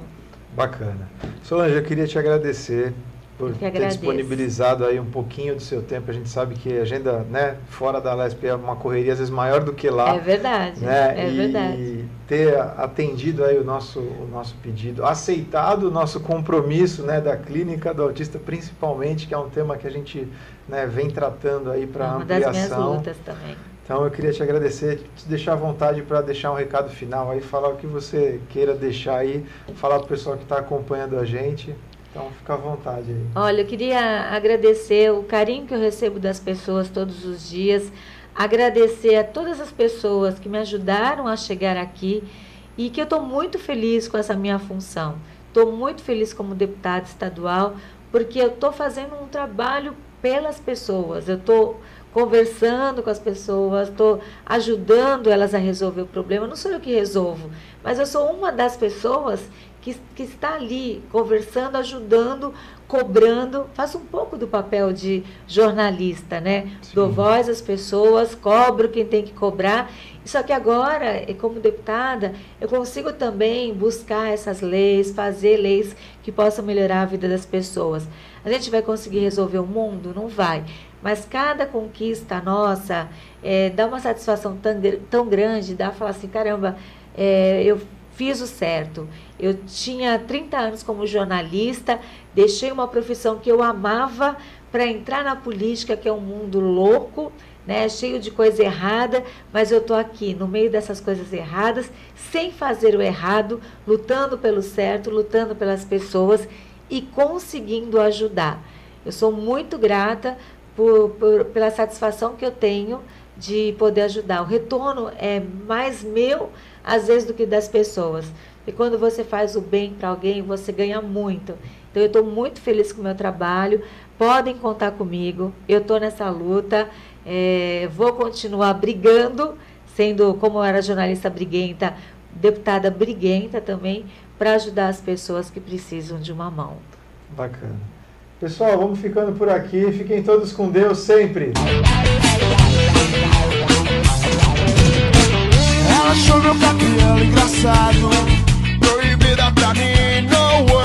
Bacana. Solange, eu queria te agradecer por ter disponibilizado aí um pouquinho do seu tempo. A gente sabe que a agenda, né, fora da LESP é uma correria às vezes maior do que lá. É verdade. Né? É e verdade. ter atendido aí o nosso, o nosso pedido, aceitado o nosso compromisso, né, da clínica do autista principalmente, que é um tema que a gente, né, vem tratando aí para ampliação. Uma das minhas lutas também. Então eu queria te agradecer, te deixar à vontade para deixar um recado final aí, falar o que você queira deixar aí, falar para o pessoal que está acompanhando a gente. Então fica à vontade aí. Olha, eu queria agradecer o carinho que eu recebo das pessoas todos os dias, agradecer a todas as pessoas que me ajudaram a chegar aqui e que eu estou muito feliz com essa minha função. Estou muito feliz como deputada estadual porque eu estou fazendo um trabalho pelas pessoas. Eu estou conversando com as pessoas, estou ajudando elas a resolver o problema. Não sou eu que resolvo, mas eu sou uma das pessoas que, que está ali conversando, ajudando, cobrando, faço um pouco do papel de jornalista, né? Sim. Dou voz às pessoas, cobro quem tem que cobrar. Só que agora, como deputada, eu consigo também buscar essas leis, fazer leis que possam melhorar a vida das pessoas. A gente vai conseguir resolver o mundo? Não vai. Mas cada conquista nossa é, dá uma satisfação tão, tão grande, dá falar assim, caramba, é, eu fiz o certo. Eu tinha 30 anos como jornalista, deixei uma profissão que eu amava para entrar na política, que é um mundo louco, né, cheio de coisa errada, mas eu estou aqui no meio dessas coisas erradas, sem fazer o errado, lutando pelo certo, lutando pelas pessoas e conseguindo ajudar. Eu sou muito grata por, por, pela satisfação que eu tenho de poder ajudar. O retorno é mais meu, às vezes, do que das pessoas. E quando você faz o bem para alguém, você ganha muito. Então, eu estou muito feliz com o meu trabalho. Podem contar comigo. Eu estou nessa luta. É, vou continuar brigando, sendo, como eu era jornalista briguenta, deputada briguenta também, para ajudar as pessoas que precisam de uma mão. Bacana. Pessoal, vamos ficando por aqui. Fiquem todos com Deus sempre. Ela achou meu cabelo engraçado Proibida pra mim, no way